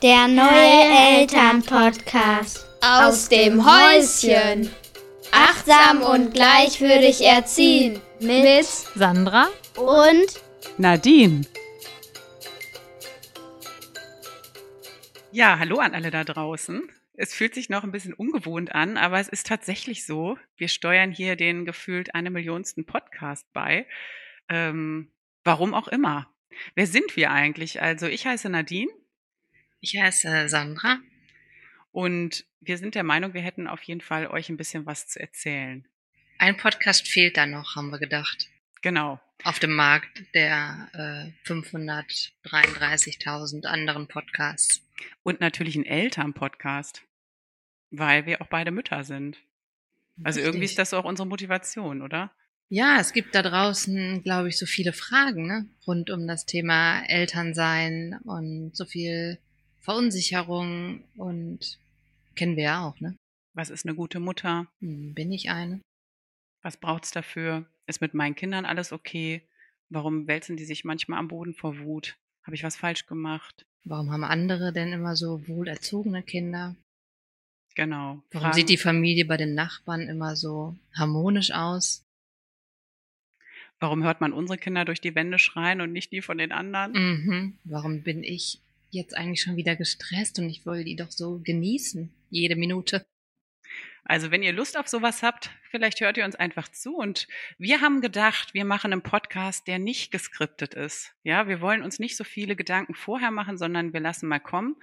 Der neue Elternpodcast aus dem Häuschen. Achtsam und gleichwürdig erziehen mit Sandra und Nadine. Ja, hallo an alle da draußen. Es fühlt sich noch ein bisschen ungewohnt an, aber es ist tatsächlich so. Wir steuern hier den gefühlt eine Millionsten Podcast bei. Ähm, warum auch immer. Wer sind wir eigentlich? Also ich heiße Nadine. Ich heiße Sandra. Und wir sind der Meinung, wir hätten auf jeden Fall euch ein bisschen was zu erzählen. Ein Podcast fehlt da noch, haben wir gedacht. Genau. Auf dem Markt der äh, 533.000 anderen Podcasts. Und natürlich ein Elternpodcast, weil wir auch beide Mütter sind. Also Richtig. irgendwie ist das auch unsere Motivation, oder? Ja, es gibt da draußen, glaube ich, so viele Fragen ne? rund um das Thema Elternsein und so viel Verunsicherung und kennen wir ja auch, ne? Was ist eine gute Mutter? Hm, Bin ich eine? Was braucht's dafür? Ist mit meinen Kindern alles okay? Warum wälzen die sich manchmal am Boden vor Wut? Habe ich was falsch gemacht? Warum haben andere denn immer so wohlerzogene Kinder? Genau. Warum Fragen- sieht die Familie bei den Nachbarn immer so harmonisch aus? Warum hört man unsere Kinder durch die Wände schreien und nicht die von den anderen? Mhm. Warum bin ich jetzt eigentlich schon wieder gestresst und ich will die doch so genießen, jede Minute? Also wenn ihr Lust auf sowas habt, vielleicht hört ihr uns einfach zu. Und wir haben gedacht, wir machen einen Podcast, der nicht geskriptet ist. Ja, wir wollen uns nicht so viele Gedanken vorher machen, sondern wir lassen mal kommen.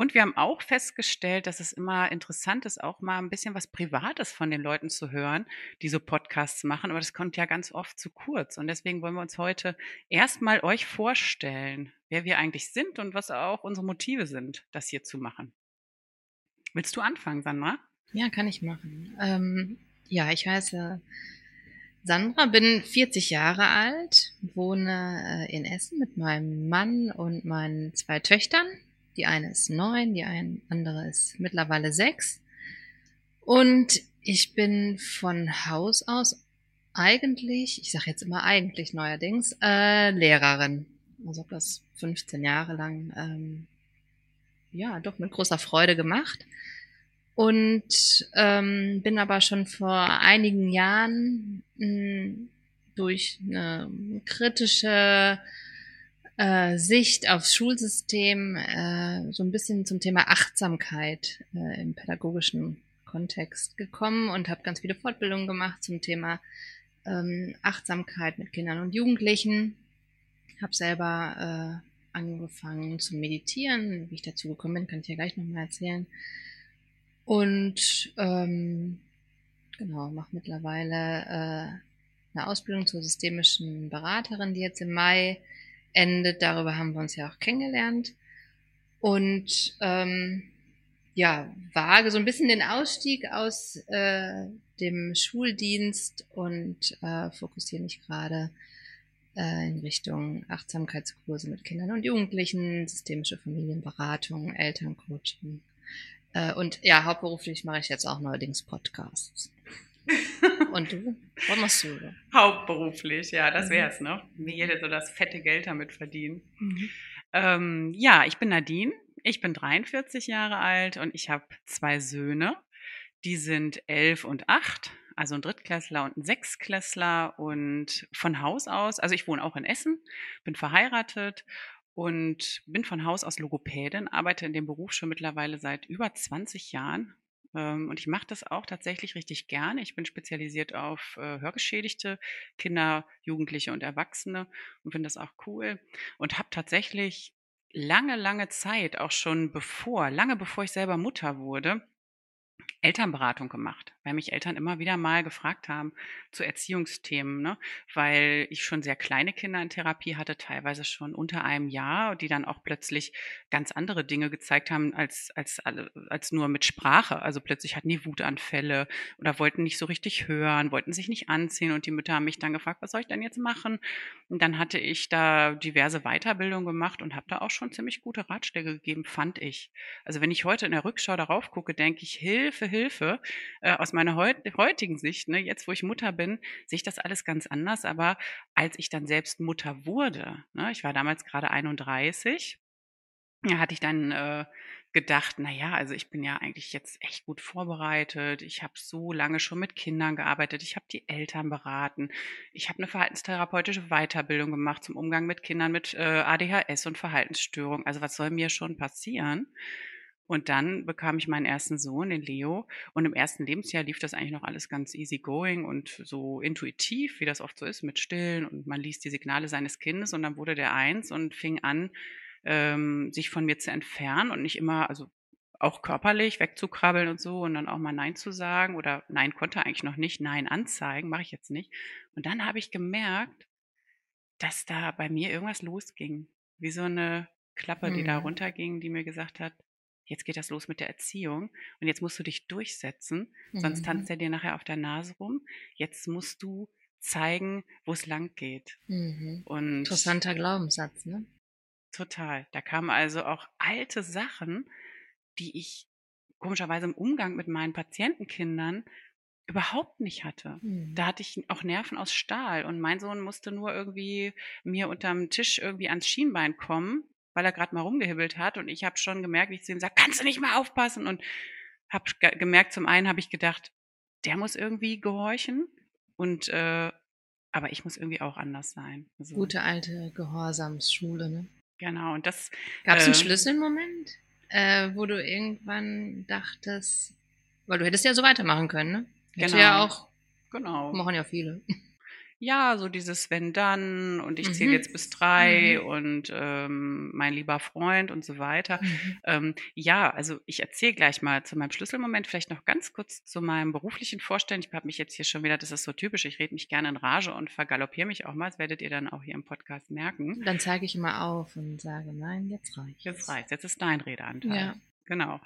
Und wir haben auch festgestellt, dass es immer interessant ist, auch mal ein bisschen was Privates von den Leuten zu hören, die so Podcasts machen. Aber das kommt ja ganz oft zu kurz. Und deswegen wollen wir uns heute erstmal euch vorstellen, wer wir eigentlich sind und was auch unsere Motive sind, das hier zu machen. Willst du anfangen, Sandra? Ja, kann ich machen. Ähm, ja, ich heiße Sandra, bin 40 Jahre alt, wohne äh, in Essen mit meinem Mann und meinen zwei Töchtern. Die eine ist neun, die ein, andere ist mittlerweile sechs. Und ich bin von Haus aus eigentlich, ich sage jetzt immer eigentlich neuerdings, äh, Lehrerin. Also habe das 15 Jahre lang, ähm, ja, doch mit großer Freude gemacht. Und ähm, bin aber schon vor einigen Jahren mh, durch eine kritische äh, Sicht aufs Schulsystem äh, so ein bisschen zum Thema Achtsamkeit äh, im pädagogischen Kontext gekommen und habe ganz viele Fortbildungen gemacht zum Thema ähm, Achtsamkeit mit Kindern und Jugendlichen. Habe selber äh, angefangen zu meditieren. Wie ich dazu gekommen bin, kann ich ja gleich nochmal erzählen. Und ähm, genau, mache mittlerweile äh, eine Ausbildung zur systemischen Beraterin, die jetzt im Mai endet. Darüber haben wir uns ja auch kennengelernt. Und ähm, ja, wage so ein bisschen den Ausstieg aus äh, dem Schuldienst und äh, fokussiere mich gerade äh, in Richtung Achtsamkeitskurse mit Kindern und Jugendlichen, systemische Familienberatung, Elterncoaching. Äh, und ja, hauptberuflich mache ich jetzt auch neuerdings Podcasts. Und du? Was machst du? Hauptberuflich, ja, das Mhm. wär's, ne? Wie jeder so das fette Geld damit verdienen. Ähm, ja, ich bin Nadine, ich bin 43 Jahre alt und ich habe zwei Söhne. Die sind elf und acht, also ein Drittklässler und ein Sechstklässler und von Haus aus, also ich wohne auch in Essen, bin verheiratet und bin von Haus aus Logopädin, arbeite in dem Beruf schon mittlerweile seit über 20 Jahren. Ähm, Und ich mache das auch tatsächlich richtig gerne. Ich bin spezialisiert auf äh, Hörgeschädigte, Kinder, Jugendliche und Erwachsene und finde das auch cool. Und habe tatsächlich lange, lange Zeit, auch schon bevor, lange bevor ich selber Mutter wurde, Elternberatung gemacht, weil mich Eltern immer wieder mal gefragt haben zu Erziehungsthemen, ne? weil ich schon sehr kleine Kinder in Therapie hatte, teilweise schon unter einem Jahr, die dann auch plötzlich ganz andere Dinge gezeigt haben als, als, als nur mit Sprache. Also plötzlich hatten die Wutanfälle oder wollten nicht so richtig hören, wollten sich nicht anziehen und die Mütter haben mich dann gefragt, was soll ich denn jetzt machen? Und dann hatte ich da diverse Weiterbildungen gemacht und habe da auch schon ziemlich gute Ratschläge gegeben, fand ich. Also wenn ich heute in der Rückschau darauf gucke, denke ich, Hilfe, Hilfe, äh, aus meiner heut heutigen Sicht, ne, jetzt wo ich Mutter bin, sehe ich das alles ganz anders. Aber als ich dann selbst Mutter wurde, ne, ich war damals gerade 31, ja, hatte ich dann äh, gedacht, na ja, also ich bin ja eigentlich jetzt echt gut vorbereitet. Ich habe so lange schon mit Kindern gearbeitet. Ich habe die Eltern beraten. Ich habe eine verhaltenstherapeutische Weiterbildung gemacht zum Umgang mit Kindern mit äh, ADHS und Verhaltensstörung. Also was soll mir schon passieren? Und dann bekam ich meinen ersten Sohn, den Leo. Und im ersten Lebensjahr lief das eigentlich noch alles ganz easy going und so intuitiv, wie das oft so ist, mit Stillen. Und man liest die Signale seines Kindes. Und dann wurde der eins und fing an, ähm, sich von mir zu entfernen und nicht immer, also auch körperlich wegzukrabbeln und so und dann auch mal Nein zu sagen oder Nein konnte eigentlich noch nicht, Nein anzeigen, mache ich jetzt nicht. Und dann habe ich gemerkt, dass da bei mir irgendwas losging. Wie so eine Klappe, die da Mhm. runterging, die mir gesagt hat, jetzt geht das los mit der Erziehung und jetzt musst du dich durchsetzen, sonst Mhm. tanzt er dir nachher auf der Nase rum. Jetzt musst du zeigen, wo es lang geht. Mhm. Und Interessanter Glaubenssatz, ne? Total. Da kamen also auch alte Sachen, die ich komischerweise im Umgang mit meinen Patientenkindern überhaupt nicht hatte. Mhm. Da hatte ich auch Nerven aus Stahl und mein Sohn musste nur irgendwie mir unterm Tisch irgendwie ans Schienbein kommen, weil er gerade mal rumgehibbelt hat und ich habe schon gemerkt, wie ich zu ihm sage, kannst du nicht mal aufpassen und habe gemerkt, zum einen habe ich gedacht, der muss irgendwie gehorchen und äh, aber ich muss irgendwie auch anders sein. Also, Gute alte Gehorsamsschule, ne? Genau, und das Gab es einen Äh. Schlüsselmoment, äh, wo du irgendwann dachtest, weil du hättest ja so weitermachen können, ne? Hätte Genau. ja auch, genau. machen ja viele. Ja, so dieses wenn dann und ich zähle Mhm. jetzt bis drei Mhm. und ähm, mein lieber Freund und so weiter. Mhm. Ähm, ja, also ich erzähle gleich mal zu meinem Schlüsselmoment, vielleicht noch ganz kurz zu meinem beruflichen Vorstellen. Ich habe mich jetzt hier schon wieder, das ist so typisch, ich rede mich gerne in Rage und vergaloppiere mich auch mal, das werdet ihr dann auch hier im Podcast merken. Dann zeige ich immer auf und sage, nein, jetzt reicht. Jetzt reicht, jetzt ist dein Redeanteil. Ja. Genau.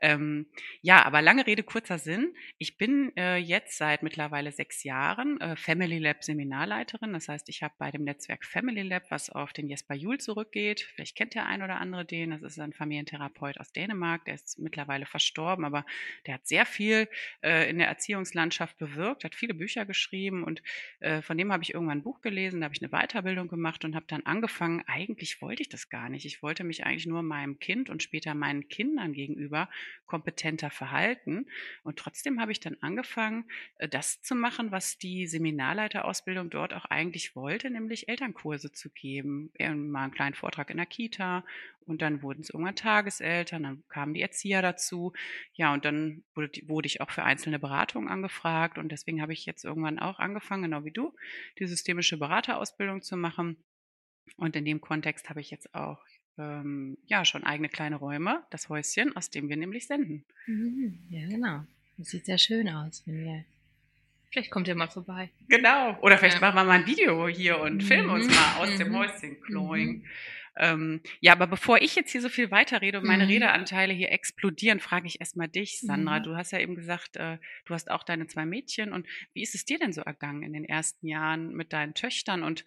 Ähm, ja, aber lange Rede, kurzer Sinn. Ich bin äh, jetzt seit mittlerweile sechs Jahren äh, Family Lab Seminarleiterin. Das heißt, ich habe bei dem Netzwerk Family Lab, was auf den Jesper Juhl zurückgeht, vielleicht kennt der ein oder andere den, das ist ein Familientherapeut aus Dänemark, der ist mittlerweile verstorben, aber der hat sehr viel äh, in der Erziehungslandschaft bewirkt, hat viele Bücher geschrieben und äh, von dem habe ich irgendwann ein Buch gelesen, da habe ich eine Weiterbildung gemacht und habe dann angefangen, eigentlich wollte ich das gar nicht. Ich wollte mich eigentlich nur meinem Kind und später meinen Kindern gegenüber kompetenter verhalten. Und trotzdem habe ich dann angefangen, äh, das zu machen, was die Seminarleiterausbildung dort auch eigentlich wollte, nämlich Elternkurse zu geben. Mal einen kleinen Vortrag in der Kita und dann wurden es irgendwann Tageseltern, dann kamen die Erzieher dazu. Ja, und dann wurde ich auch für einzelne Beratungen angefragt und deswegen habe ich jetzt irgendwann auch angefangen, genau wie du, die systemische Beraterausbildung zu machen. Und in dem Kontext habe ich jetzt auch ähm, ja schon eigene kleine Räume, das Häuschen, aus dem wir nämlich senden. Mhm. Ja, genau. Das sieht sehr schön aus, wenn wir. Vielleicht kommt ihr mal vorbei. Genau. Oder vielleicht Ja. machen wir mal ein Video hier und filmen uns Mhm. mal aus dem Mhm. Häuschen Kloing. Ähm, ja, aber bevor ich jetzt hier so viel weiterrede und meine Mhm. Redeanteile hier explodieren, frage ich erstmal dich, Sandra. Mhm. Du hast ja eben gesagt, äh, du hast auch deine zwei Mädchen. Und wie ist es dir denn so ergangen in den ersten Jahren mit deinen Töchtern? Und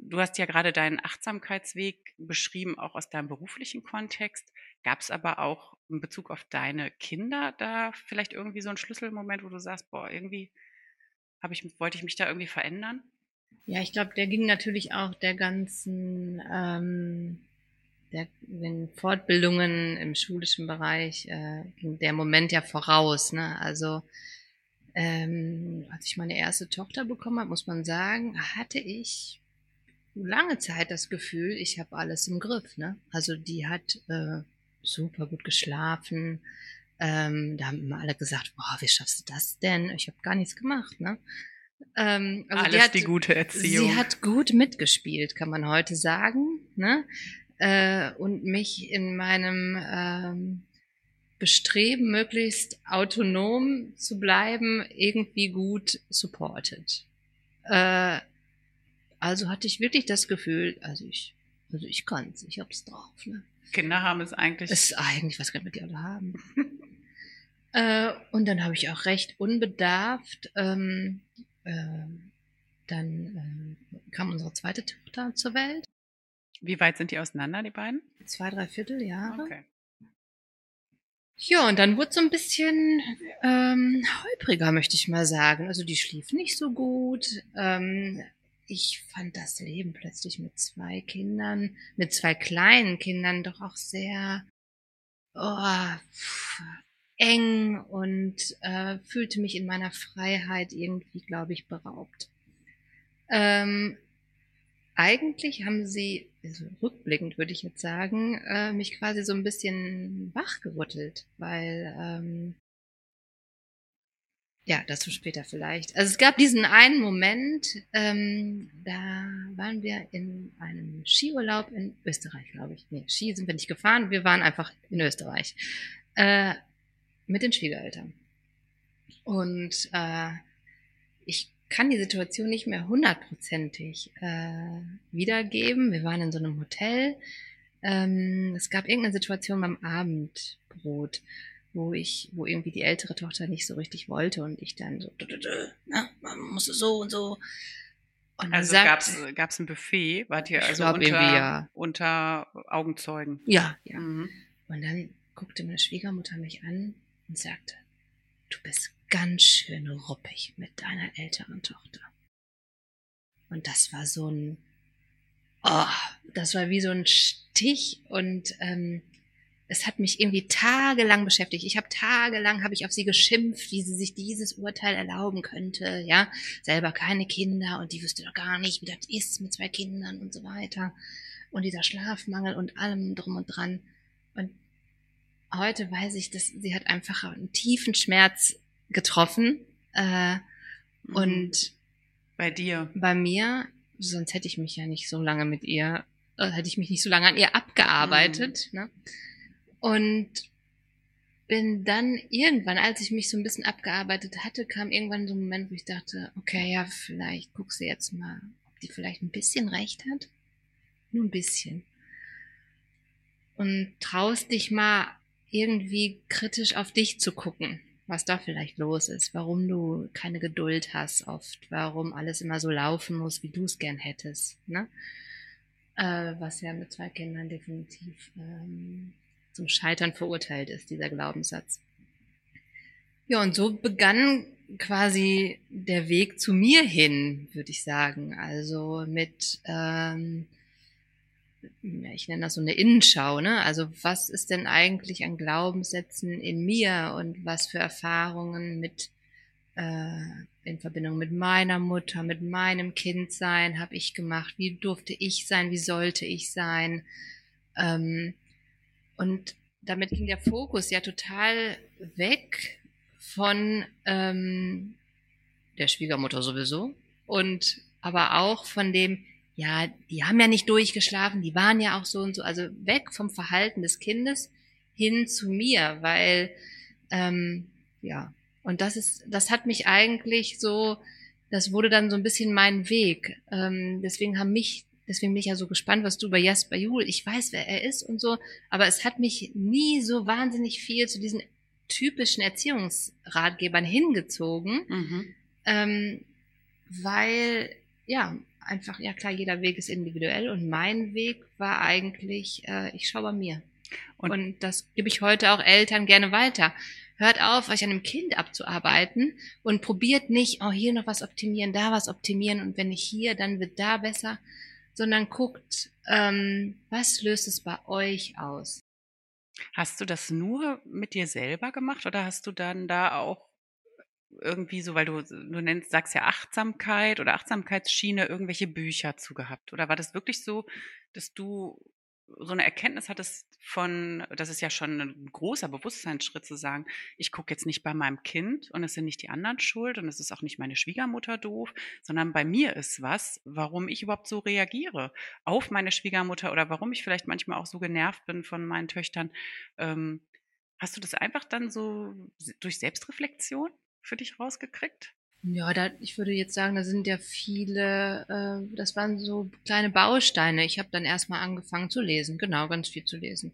du hast ja gerade deinen Achtsamkeitsweg beschrieben, auch aus deinem beruflichen Kontext. Gab es aber auch in Bezug auf deine Kinder da vielleicht irgendwie so einen Schlüsselmoment, wo du sagst, boah, irgendwie ich, wollte ich mich da irgendwie verändern? Ja, ich glaube, der ging natürlich auch der ganzen, ähm, der, den Fortbildungen im schulischen Bereich, äh, ging der Moment ja voraus. Ne? Also ähm, als ich meine erste Tochter bekommen habe, muss man sagen, hatte ich lange Zeit das Gefühl, ich habe alles im Griff. Ne? Also die hat äh, super gut geschlafen. Ähm, da haben immer alle gesagt, boah, wie schaffst du das denn? Ich habe gar nichts gemacht. Ne? Ähm, also Alles hat, die gute Erziehung. Sie hat gut mitgespielt, kann man heute sagen. Ne? Äh, und mich in meinem ähm, Bestreben, möglichst autonom zu bleiben, irgendwie gut supported. Äh, also hatte ich wirklich das Gefühl, also ich, also ich kann's, ich hab's drauf. Ne? Kinder haben es eigentlich. Es ist eigentlich, was wir die alle haben. äh, und dann habe ich auch recht unbedarft, ähm, äh, dann äh, kam unsere zweite Tochter zur Welt. Wie weit sind die auseinander, die beiden? Zwei, drei Vierteljahre. Okay. Ja, und dann wurde so ein bisschen ähm, holpriger, möchte ich mal sagen. Also die schlief nicht so gut. Ähm, ich fand das Leben plötzlich mit zwei Kindern, mit zwei kleinen Kindern doch auch sehr oh, eng und äh, fühlte mich in meiner Freiheit irgendwie, glaube ich, beraubt. Ähm, eigentlich haben sie, also rückblickend würde ich jetzt sagen, äh, mich quasi so ein bisschen wachgerüttelt, weil ähm, ja, dazu später vielleicht. Also es gab diesen einen Moment, ähm, da waren wir in einem Skiurlaub in Österreich, glaube ich. Nee, Ski sind wir nicht gefahren, wir waren einfach in Österreich äh, mit den Schwiegereltern. Und äh, ich kann die Situation nicht mehr hundertprozentig äh, wiedergeben. Wir waren in so einem Hotel. Ähm, es gab irgendeine Situation beim Abendbrot, wo ich, wo irgendwie die ältere Tochter nicht so richtig wollte und ich dann so, na, man muss so und so. Und also gab's gab's ein Buffet, wart ihr also unter, ja. unter Augenzeugen? Ja, ja. Mhm. Und dann guckte meine Schwiegermutter mich an und sagte, du bist ganz schön ruppig mit deiner älteren Tochter. Und das war so ein, oh, das war wie so ein Stich und ähm, es hat mich irgendwie tagelang beschäftigt. Ich habe tagelang habe ich auf sie geschimpft, wie sie sich dieses Urteil erlauben könnte, ja, selber keine Kinder und die wüsste doch gar nicht, wie das ist mit zwei Kindern und so weiter und dieser Schlafmangel und allem drum und dran. Und heute weiß ich, dass sie hat einfach einen tiefen Schmerz getroffen. Äh, mhm. Und bei dir? Bei mir, sonst hätte ich mich ja nicht so lange mit ihr, äh, hätte ich mich nicht so lange an ihr abgearbeitet. Mhm. Ne? Und bin dann irgendwann, als ich mich so ein bisschen abgearbeitet hatte, kam irgendwann so ein Moment, wo ich dachte, okay, ja, vielleicht guckst du jetzt mal, ob die vielleicht ein bisschen recht hat. Nur ein bisschen. Und traust dich mal irgendwie kritisch auf dich zu gucken was da vielleicht los ist, warum du keine Geduld hast oft, warum alles immer so laufen muss, wie du es gern hättest. Ne? Äh, was ja mit zwei Kindern definitiv ähm, zum Scheitern verurteilt ist, dieser Glaubenssatz. Ja, und so begann quasi der Weg zu mir hin, würde ich sagen. Also mit ähm, ich nenne das so eine Innenschau, ne? Also was ist denn eigentlich an Glaubenssätzen in mir und was für Erfahrungen mit äh, in Verbindung mit meiner Mutter, mit meinem Kindsein habe ich gemacht? Wie durfte ich sein? Wie sollte ich sein? Ähm, und damit ging der Fokus ja total weg von ähm, der Schwiegermutter sowieso und aber auch von dem, ja, die haben ja nicht durchgeschlafen, die waren ja auch so und so, also weg vom Verhalten des Kindes hin zu mir, weil ähm, ja, und das ist, das hat mich eigentlich so, das wurde dann so ein bisschen mein Weg. Ähm, deswegen haben mich, deswegen bin ich ja so gespannt, was du über Jasper Juhl, ich weiß, wer er ist und so, aber es hat mich nie so wahnsinnig viel zu diesen typischen Erziehungsratgebern hingezogen, mhm. ähm, weil ja, einfach, ja klar, jeder Weg ist individuell und mein Weg war eigentlich, äh, ich schaue bei mir. Und, und das gebe ich heute auch Eltern gerne weiter. Hört auf, euch an einem Kind abzuarbeiten und probiert nicht, oh, hier noch was optimieren, da was optimieren und wenn nicht hier, dann wird da besser, sondern guckt, ähm, was löst es bei euch aus? Hast du das nur mit dir selber gemacht oder hast du dann da auch irgendwie so, weil du, du nennst, sagst ja Achtsamkeit oder Achtsamkeitsschiene, irgendwelche Bücher zu gehabt? Oder war das wirklich so, dass du so eine Erkenntnis hattest von, das ist ja schon ein großer Bewusstseinsschritt zu sagen, ich gucke jetzt nicht bei meinem Kind und es sind nicht die anderen schuld und es ist auch nicht meine Schwiegermutter doof, sondern bei mir ist was, warum ich überhaupt so reagiere auf meine Schwiegermutter oder warum ich vielleicht manchmal auch so genervt bin von meinen Töchtern. Ähm, hast du das einfach dann so durch Selbstreflexion für dich rausgekriegt? Ja, da, ich würde jetzt sagen, da sind ja viele, äh, das waren so kleine Bausteine. Ich habe dann erstmal angefangen zu lesen, genau, ganz viel zu lesen.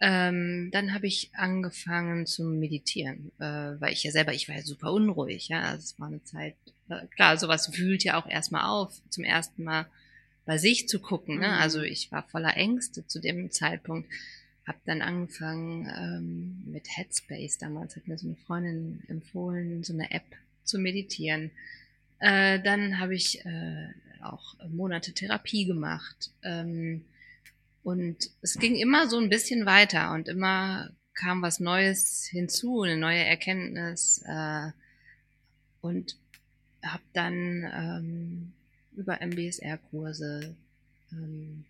Ähm, dann habe ich angefangen zu meditieren, äh, weil ich ja selber, ich war ja super unruhig, ja, also es war eine Zeit, äh, klar, sowas wühlt ja auch erstmal auf, zum ersten Mal bei sich zu gucken, ne? also mhm. ich war voller Ängste zu dem Zeitpunkt habe dann angefangen ähm, mit Headspace. Damals hat mir so eine Freundin empfohlen, so eine App zu meditieren. Äh, dann habe ich äh, auch Monate Therapie gemacht. Ähm, und es ging immer so ein bisschen weiter und immer kam was Neues hinzu, eine neue Erkenntnis. Äh, und habe dann ähm, über MBSR-Kurse ähm,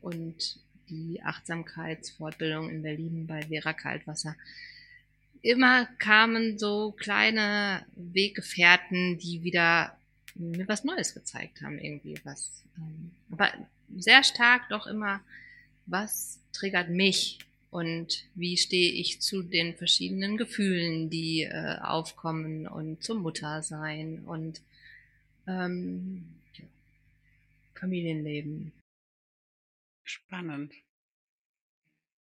und die Achtsamkeitsfortbildung in Berlin bei Vera Kaltwasser. Immer kamen so kleine Weggefährten, die wieder mir was Neues gezeigt haben, irgendwie was. Ähm, aber sehr stark doch immer, was triggert mich und wie stehe ich zu den verschiedenen Gefühlen, die äh, aufkommen und zum Muttersein und ähm, ja, Familienleben. Spannend.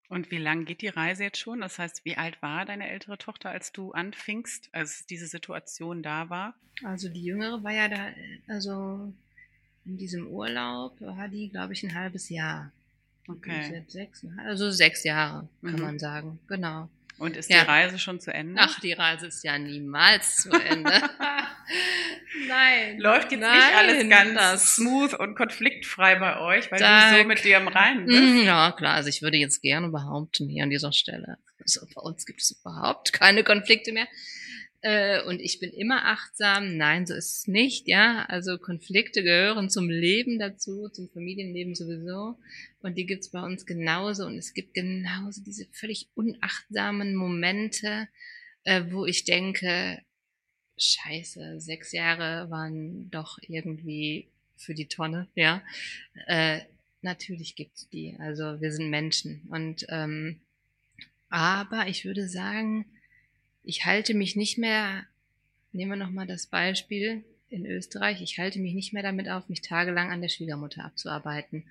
Und wie lang geht die Reise jetzt schon? Das heißt, wie alt war deine ältere Tochter, als du anfingst, als diese Situation da war? Also die jüngere war ja da, also in diesem Urlaub war die, glaube ich, ein halbes Jahr. Okay. Sechs, also sechs Jahre, kann Mhm. man sagen. Genau. Und ist Ja. die Reise schon zu Ende? Ach, die Reise ist ja niemals zu Ende. Nein. Läuft jetzt Nein, nicht alles ganz das- smooth und konfliktfrei bei euch, weil du Dank. so mit dir im Reinen bist? Mhm, Ja, klar. Also ich würde jetzt gerne behaupten, hier an dieser Stelle, also bei uns gibt es überhaupt keine Konflikte mehr. Äh, und ich bin immer achtsam. Nein, so ist es nicht, ja. Also Konflikte gehören zum Leben dazu, zum Familienleben sowieso. Und die gibt's bei uns genauso. Und es gibt genauso diese völlig unachtsamen Momente, äh, wo ich denke, scheiße, sechs Jahre waren doch irgendwie für die Tonne, ja. Äh, natürlich gibt's die. Also wir sind Menschen. Und ähm, aber ich würde sagen, ich halte mich nicht mehr, nehmen wir nochmal das Beispiel in Österreich, ich halte mich nicht mehr damit auf, mich tagelang an der Schwiegermutter abzuarbeiten,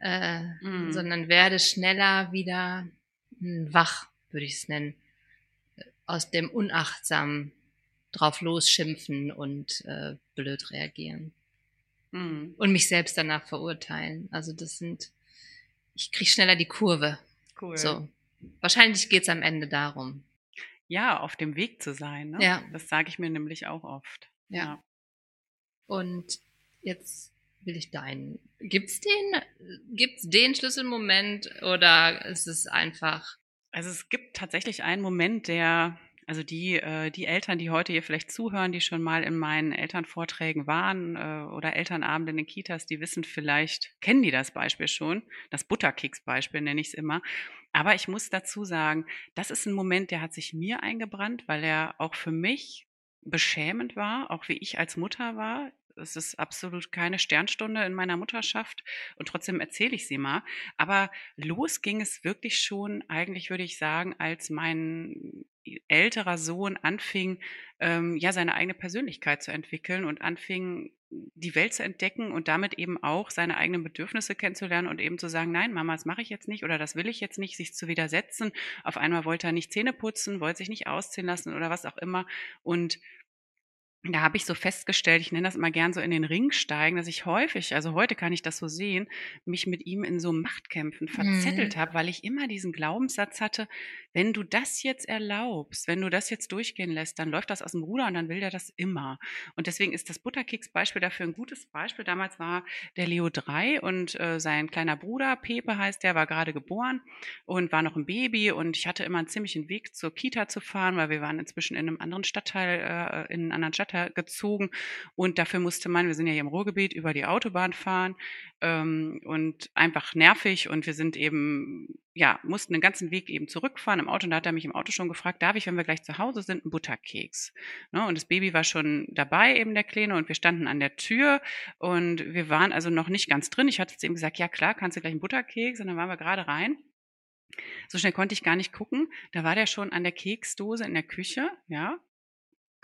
äh, Mhm. sondern werde schneller wieder hm, wach, würde ich es nennen, aus dem unachtsamen drauf losschimpfen und äh, blöd reagieren Mhm. und mich selbst danach verurteilen. Also das sind, ich krieg schneller die Kurve. Cool. So. Wahrscheinlich geht's am Ende darum. Ja, auf dem Weg zu sein. Ne? Ja. Das sage ich mir nämlich auch oft. Ja. Und jetzt will ich deinen. Gibt's den, gibt's den Schlüsselmoment oder ist es einfach, Also es gibt tatsächlich einen Moment, der, also die, äh, die Eltern, die heute hier vielleicht zuhören, die schon mal in meinen Elternvorträgen waren äh, oder Elternabende in den Kitas, die wissen vielleicht, kennen die das Beispiel schon, das Butterkeks-Beispiel nenne ich es immer. Aber ich muss dazu sagen, das ist ein Moment, der hat sich mir eingebrannt, weil er auch für mich beschämend war, auch wie ich als Mutter war. Es ist absolut keine Sternstunde in meiner Mutterschaft und trotzdem erzähle ich sie mal. Aber los ging es wirklich schon, eigentlich würde ich sagen, als mein älterer Sohn anfing, ähm, ja, seine eigene Persönlichkeit zu entwickeln und anfing, die Welt zu entdecken und damit eben auch seine eigenen Bedürfnisse kennenzulernen und eben zu sagen, nein, Mama, das mache ich jetzt nicht oder das will ich jetzt nicht, sich zu widersetzen. Auf einmal wollte er nicht Zähne putzen, wollte sich nicht ausziehen lassen oder was auch immer. Und da habe ich so festgestellt, ich nenne das immer gern so in den Ring steigen, dass ich häufig, also heute kann ich das so sehen, mich mit ihm in so Machtkämpfen verzettelt Mhm. habe, weil ich immer diesen Glaubenssatz hatte, wenn du das jetzt erlaubst, wenn du das jetzt durchgehen lässt, dann läuft das aus dem Ruder und dann will der das immer. Und deswegen ist das Butterkeks-Beispiel dafür ein gutes Beispiel. Damals war der Leo drei und äh, sein kleiner Bruder, Pepe heißt der, war gerade geboren und war noch ein Baby und ich hatte immer einen ziemlichen Weg zur Kita zu fahren, weil wir waren inzwischen in einem anderen Stadtteil, äh, in einen anderen Stadtteil gezogen und dafür musste man, wir sind ja hier im Ruhrgebiet, über die Autobahn fahren ähm, und einfach nervig und wir sind eben, ja, mussten den ganzen Weg eben zurückfahren im Auto und da hat er mich im Auto schon gefragt, darf ich, wenn wir gleich zu Hause sind, einen Butterkeks? Ne? Und das Baby war schon dabei, eben der Kleine und wir standen an der Tür und wir waren also noch nicht ganz drin. Ich hatte zu ihm gesagt, ja klar, kannst du gleich einen Butterkeks und dann waren wir gerade rein. So schnell konnte ich gar nicht gucken. Da war der schon an der Keksdose in der Küche, ja,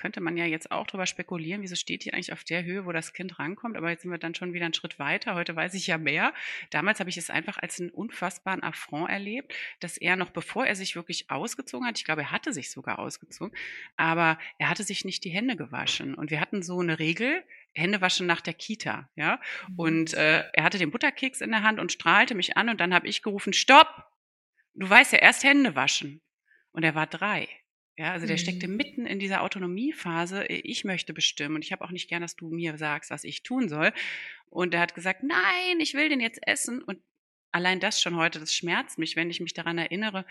könnte man ja jetzt auch drüber spekulieren, wieso steht die eigentlich auf der Höhe, wo das Kind rankommt, aber jetzt sind wir dann schon wieder einen Schritt weiter. Heute weiß ich ja mehr. Damals habe ich es einfach als einen unfassbaren Affront erlebt, dass er noch bevor er sich wirklich ausgezogen hat, ich glaube, er hatte sich sogar ausgezogen, aber er hatte sich nicht die Hände gewaschen. Und wir hatten so eine Regel, Hände waschen nach der Kita, ja. Und äh, er hatte den Butterkeks in der Hand und strahlte mich an und dann habe ich gerufen, stopp! Du weißt ja erst Hände waschen. Und er war drei. Ja, also der Mhm. steckte mitten in dieser Autonomiephase. Ich möchte bestimmen und ich habe auch nicht gern, dass du mir sagst, was ich tun soll. Und er hat gesagt, nein, ich will den jetzt essen. Und allein das schon heute, das schmerzt mich, wenn ich mich daran erinnere.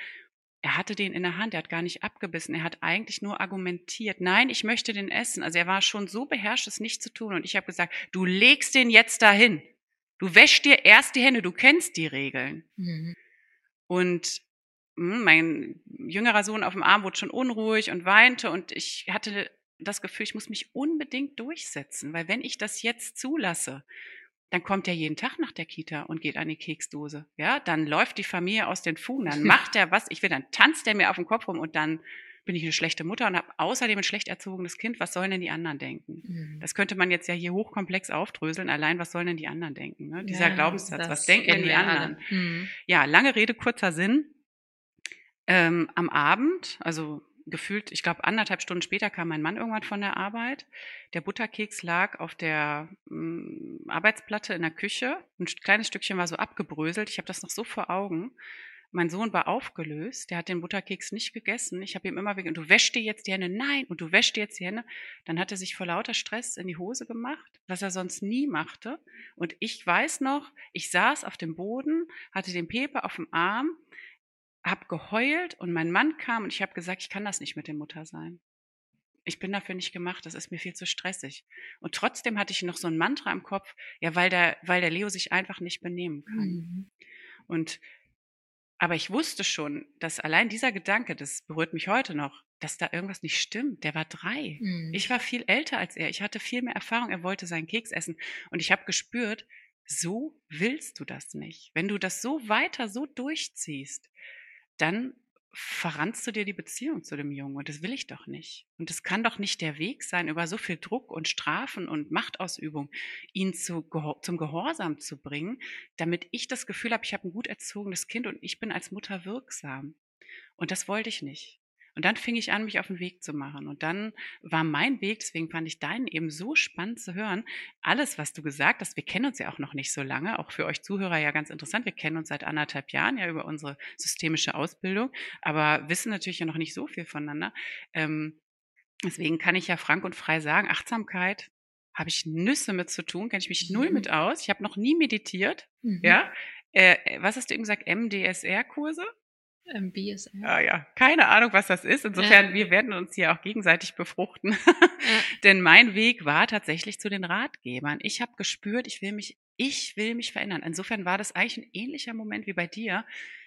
Er hatte den in der Hand, er hat gar nicht abgebissen, er hat eigentlich nur argumentiert, nein, ich möchte den essen. Also er war schon so beherrscht, es nicht zu tun. Und ich habe gesagt, du legst den jetzt dahin. Du wäschst dir erst die Hände, du kennst die Regeln. Mhm. Und mein jüngerer Sohn auf dem Arm wurde schon unruhig und weinte und ich hatte das Gefühl, ich muss mich unbedingt durchsetzen, weil wenn ich das jetzt zulasse, dann kommt er jeden Tag nach der Kita und geht an die Keksdose. Ja, dann läuft die Familie aus den Fugen, dann macht er was, ich will, dann tanzt er mir auf dem Kopf rum und dann bin ich eine schlechte Mutter und habe außerdem ein schlecht erzogenes Kind. Was sollen denn die anderen denken? Mhm. Das könnte man jetzt ja hier hochkomplex aufdröseln. Allein, was sollen denn die anderen denken? Ne? Dieser Ja, Glaubenssatz, was denken denn die anderen? Mhm. Ja, lange Rede, kurzer Sinn. Ähm, am Abend, also gefühlt, ich glaube anderthalb Stunden später kam mein Mann irgendwann von der Arbeit. Der Butterkeks lag auf der mm, Arbeitsplatte in der Küche. Ein kleines Stückchen war so abgebröselt. Ich habe das noch so vor Augen. Mein Sohn war aufgelöst. Der hat den Butterkeks nicht gegessen. Ich habe ihm immer wegen, du wäschst dir jetzt die Hände. Nein, und du wäschst dir jetzt die Hände. Dann hat er sich vor lauter Stress in die Hose gemacht, was er sonst nie machte. Und ich weiß noch, ich saß auf dem Boden, hatte den Pepe auf dem Arm, hab geheult und mein Mann kam und ich habe gesagt, ich kann das nicht mit dem Mutter sein. Ich bin dafür nicht gemacht, das ist mir viel zu stressig. Und trotzdem hatte ich noch so ein Mantra im Kopf, ja, weil der, weil der Leo sich einfach nicht benehmen kann. Mhm. Und aber ich wusste schon, dass allein dieser Gedanke, das berührt mich heute noch, dass da irgendwas nicht stimmt. Der war drei. Mhm. Ich war viel älter als er. Ich hatte viel mehr Erfahrung. Er wollte seinen Keks essen. Und ich habe gespürt, so willst du das nicht. Wenn du das so weiter so durchziehst, dann verranzt du dir die Beziehung zu dem Jungen. Und das will ich doch nicht. Und das kann doch nicht der Weg sein, über so viel Druck und Strafen und Machtausübung ihn zu, zum Gehorsam zu bringen, damit ich das Gefühl habe, ich habe ein gut erzogenes Kind und ich bin als Mutter wirksam. Und das wollte ich nicht. Und dann fing ich an, mich auf den Weg zu machen. Und dann war mein Weg, deswegen fand ich deinen eben so spannend zu hören. Alles, was du gesagt hast, wir kennen uns ja auch noch nicht so lange, auch für euch Zuhörer ja ganz interessant. Wir kennen uns seit anderthalb Jahren ja über unsere systemische Ausbildung, aber wissen natürlich ja noch nicht so viel voneinander. Ähm, deswegen kann ich ja frank und frei sagen, Achtsamkeit habe ich Nüsse mit zu tun, kenne ich mich null Mhm. mit aus. Ich habe noch nie meditiert. Mhm. Ja. Äh, was hast du eben gesagt? MDSR-Kurse? BSR. Ja, ja, keine Ahnung, was das ist. Insofern, wir werden uns hier auch gegenseitig befruchten. Denn mein Weg war tatsächlich zu den Ratgebern. Ich habe gespürt, ich will mich, ich will mich verändern. Insofern war das eigentlich ein ähnlicher Moment wie bei dir.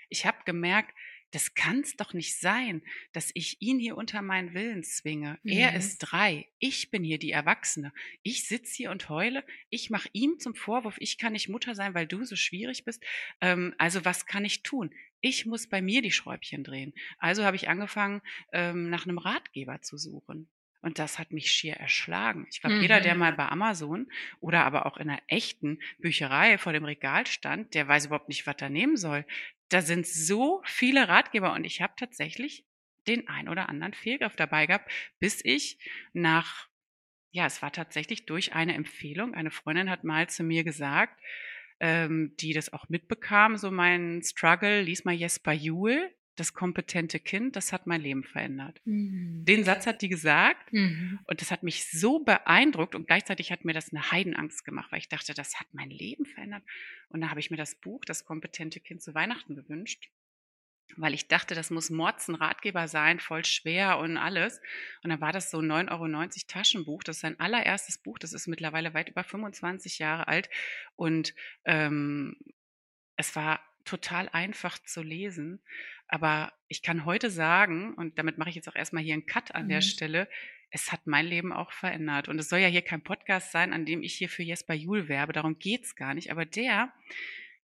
Ich habe gemerkt, das kann es doch nicht sein, dass ich ihn hier unter meinen Willen zwinge. Er Mhm. ist drei, ich bin hier die Erwachsene. Ich sitze hier und heule. Ich mache ihm zum Vorwurf, ich kann nicht Mutter sein, weil du so schwierig bist. Ähm, also was kann ich tun? Ich muss bei mir die Schräubchen drehen. Also habe ich angefangen, ähm, nach einem Ratgeber zu suchen. Und das hat mich schier erschlagen. Ich glaube, jeder, Mhm. der mal bei Amazon oder aber auch in einer echten Bücherei vor dem Regal stand, der weiß überhaupt nicht, was er nehmen soll. Da sind so viele Ratgeber und ich habe tatsächlich den ein oder anderen Fehlgriff dabei gehabt, bis ich nach, ja, es war tatsächlich durch eine Empfehlung. Eine Freundin hat mal zu mir gesagt, ähm, die das auch mitbekam, so mein Struggle, lies mal Jesper Juhl, das kompetente Kind, das hat mein Leben verändert. Mhm. Den Satz hat die gesagt Mhm. und das hat mich so beeindruckt und gleichzeitig hat mir das eine Heidenangst gemacht, weil ich dachte, das hat mein Leben verändert. Und dann habe ich mir das Buch, das kompetente Kind zu Weihnachten gewünscht, weil ich dachte, das muss Mords ein Ratgeber sein, voll schwer und alles. Und dann war das so ein 9,90 Euro Taschenbuch. Das ist sein allererstes Buch. Das ist mittlerweile weit über 25 Jahre alt. Und ähm, es war total einfach zu lesen. Aber ich kann heute sagen, und damit mache ich jetzt auch erstmal hier einen Cut an der Mhm. Stelle, es hat mein Leben auch verändert. Und es soll ja hier kein Podcast sein, an dem ich hier für Jesper Juhl werbe. Darum geht's gar nicht. Aber der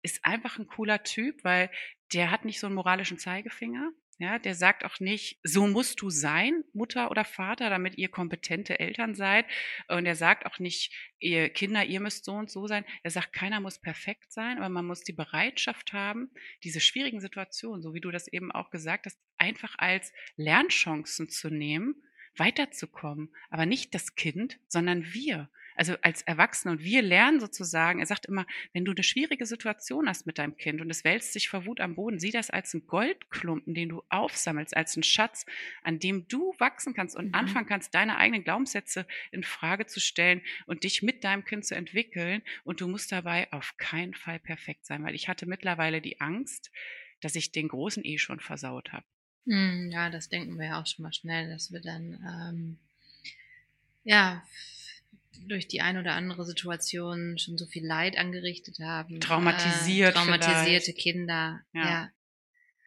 ist einfach ein cooler Typ, weil der hat nicht so einen moralischen Zeigefinger. Ja, der sagt auch nicht, so musst du sein, Mutter oder Vater, damit ihr kompetente Eltern seid. Und er sagt auch nicht, ihr Kinder, ihr müsst so und so sein. Er sagt, keiner muss perfekt sein, aber man muss die Bereitschaft haben, diese schwierigen Situationen, so wie du das eben auch gesagt hast, einfach als Lernchancen zu nehmen, weiterzukommen. Aber nicht das Kind, sondern wir also als Erwachsene und wir lernen sozusagen, er sagt immer, wenn du eine schwierige Situation hast mit deinem Kind und es wälzt sich vor Wut am Boden, sieh das als einen Goldklumpen, den du aufsammelst, als einen Schatz, an dem du wachsen kannst und mhm. anfangen kannst, deine eigenen Glaubenssätze in Frage zu stellen und dich mit deinem Kind zu entwickeln. Und du musst dabei auf keinen Fall perfekt sein, weil ich hatte mittlerweile die Angst, dass ich den großen eh schon versaut habe. Hm, ja, das denken wir ja auch schon mal schnell, dass wir dann ähm, ja durch die ein oder andere Situation schon so viel Leid angerichtet haben. Traumatisiert. Äh, traumatisierte vielleicht. Kinder. Ja. Ja.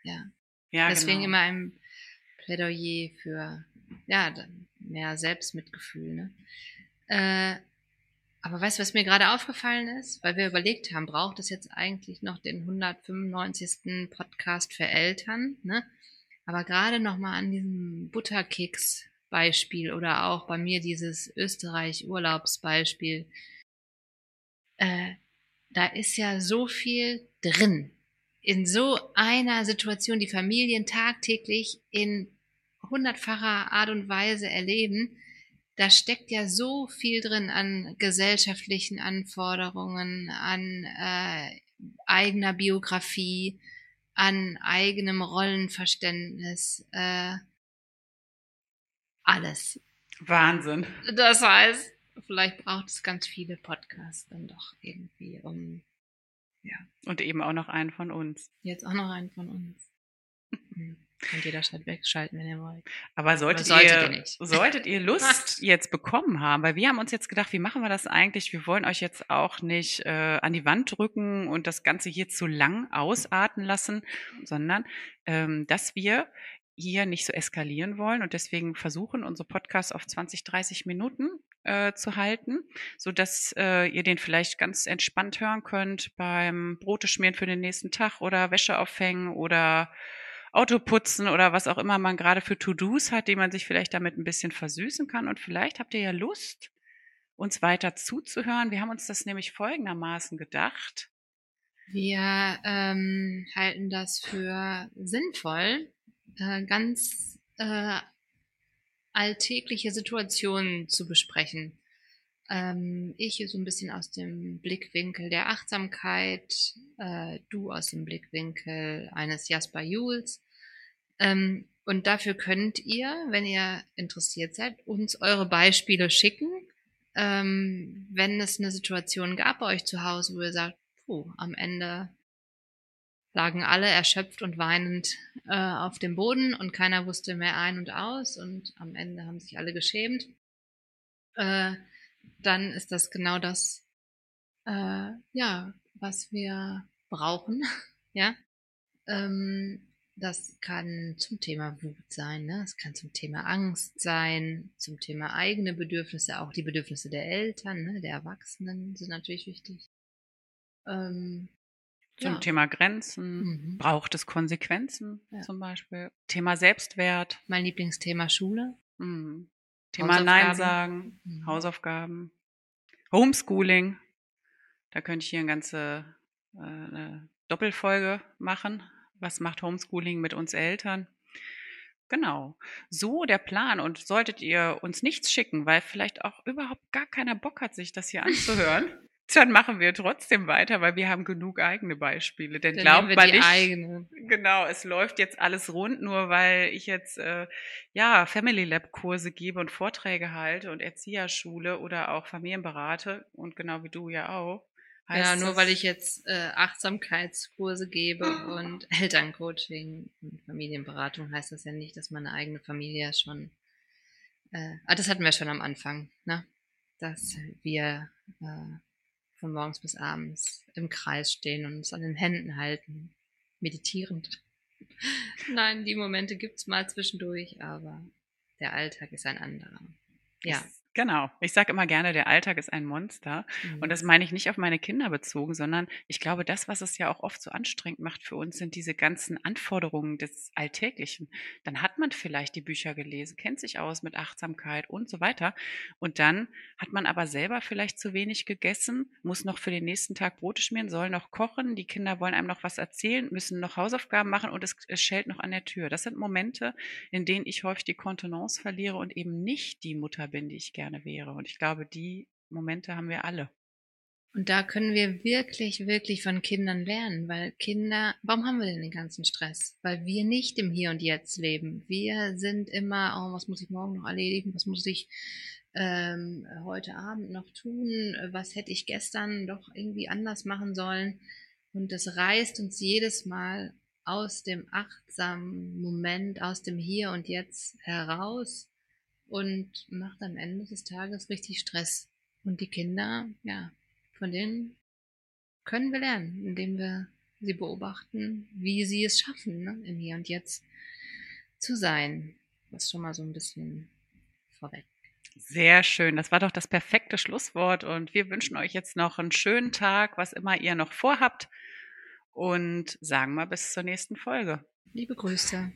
ja. ja Deswegen genau. immer ein Plädoyer für ja, mehr Selbstmitgefühl. Ne? Äh, aber weißt du, was mir gerade aufgefallen ist? Weil wir überlegt haben, braucht es jetzt eigentlich noch den 195. Podcast für Eltern? Ne? Aber gerade nochmal an diesem Butterkeks Beispiel oder auch bei mir dieses Österreich-Urlaubsbeispiel. Äh, da ist ja so viel drin. In so einer Situation, die Familien tagtäglich in hundertfacher Art und Weise erleben, da steckt ja so viel drin an gesellschaftlichen Anforderungen, an äh, eigener Biografie, an eigenem Rollenverständnis. Äh, alles. Wahnsinn. Das heißt, vielleicht braucht es ganz viele Podcasts dann doch irgendwie, um ja. Und eben auch noch einen von uns. Jetzt auch noch einen von uns. Hm. Könnt ihr das halt wegschalten, wenn ihr wollt. Aber solltet, solltet ihr, ihr solltet ihr Lust jetzt bekommen haben, weil wir haben uns jetzt gedacht, wie machen wir das eigentlich? Wir wollen euch jetzt auch nicht äh, an die Wand drücken und das Ganze hier zu lang ausarten lassen, sondern ähm, dass wir hier nicht so eskalieren wollen und deswegen versuchen, unsere Podcasts auf 20, 30 Minuten äh, zu halten, so dass äh, ihr den vielleicht ganz entspannt hören könnt beim Brote schmieren für den nächsten Tag oder Wäsche aufhängen oder Autoputzen oder was auch immer man gerade für To-Dos hat, die man sich vielleicht damit ein bisschen versüßen kann. Und vielleicht habt ihr ja Lust, uns weiter zuzuhören. Wir haben uns das nämlich folgendermaßen gedacht. Wir ähm, halten das für sinnvoll, äh, ganz äh, alltägliche Situationen zu besprechen. Ähm, ich so ein bisschen aus dem Blickwinkel der Achtsamkeit, äh, du aus dem Blickwinkel eines Jasper Jules. Ähm, und dafür könnt ihr, wenn ihr interessiert seid, uns eure Beispiele schicken. Ähm, wenn es eine Situation gab bei euch zu Hause, wo ihr sagt, puh, am Ende lagen alle erschöpft und weinend äh, auf dem Boden und keiner wusste mehr ein und aus und am Ende haben sich alle geschämt, äh, dann ist das genau das, äh, ja, was wir brauchen, ja. Ähm, das kann zum Thema Wut sein, ne? Es kann zum Thema Angst sein, zum Thema eigene Bedürfnisse, auch die Bedürfnisse der Eltern, ne? der Erwachsenen sind natürlich wichtig. Ähm, zum ja. Thema Grenzen. Mhm. Braucht es Konsequenzen ja. zum Beispiel? Thema Selbstwert. Mein Lieblingsthema Schule. Mhm. Thema Nein sagen. Mhm. Hausaufgaben. Homeschooling. Da könnte ich hier eine ganze äh, eine Doppelfolge machen. Was macht Homeschooling mit uns Eltern? Genau. So der Plan. Und solltet ihr uns nichts schicken, weil vielleicht auch überhaupt gar keiner Bock hat, sich das hier anzuhören, dann machen wir trotzdem weiter, weil wir haben genug eigene Beispiele. Denn dann glaubt man nicht, eigene. genau, es läuft jetzt alles rund, nur weil ich jetzt äh, ja Family Lab Kurse gebe und Vorträge halte und Erzieherschule oder auch Familienberate und genau wie du ja auch. Ja, nur weil ich jetzt äh, Achtsamkeitskurse gebe und Elterncoaching und Familienberatung, heißt das ja nicht, dass meine eigene Familie schon. Äh, ah, das hatten wir schon am Anfang, ne? Dass wir äh, von morgens bis abends im Kreis stehen und uns an den Händen halten, meditierend. Nein, die Momente gibt's mal zwischendurch, aber der Alltag ist ein anderer. Ja. Genau. Ich sage immer gerne, der Alltag ist ein Monster. Mhm. Und das meine ich nicht auf meine Kinder bezogen, sondern ich glaube, das, was es ja auch oft so anstrengend macht für uns, sind diese ganzen Anforderungen des Alltäglichen. Dann hat man vielleicht die Bücher gelesen, kennt sich aus mit Achtsamkeit und so weiter. Und dann hat man aber selber vielleicht zu wenig gegessen, muss noch für den nächsten Tag Brote schmieren, soll noch kochen, die Kinder wollen einem noch was erzählen, müssen noch Hausaufgaben machen und es, es schellt noch an der Tür. Das sind Momente, in denen ich häufig die Kontenance verliere und eben nicht die Mutter bin, die ich gerne wäre. Und ich glaube, die Momente haben wir alle. Und da können wir wirklich, wirklich von Kindern lernen, weil Kinder, warum haben wir denn den ganzen Stress? Weil wir nicht im Hier und Jetzt leben. Wir sind immer, oh, was muss ich morgen noch erledigen? Was muss ich ähm, heute Abend noch tun? Was hätte ich gestern doch irgendwie anders machen sollen? Und das reißt uns jedes Mal aus dem achtsamen Moment, aus dem Hier und Jetzt heraus und macht am Ende des Tages richtig Stress. Und die Kinder, ja, von denen können wir lernen, indem wir sie beobachten, wie sie es schaffen, ne, im Hier und Jetzt zu sein. Das ist schon mal so ein bisschen vorweg. Sehr schön. Das war doch das perfekte Schlusswort. Und wir wünschen euch jetzt noch einen schönen Tag, was immer ihr noch vorhabt. Und sagen mal bis zur nächsten Folge. Liebe Grüße.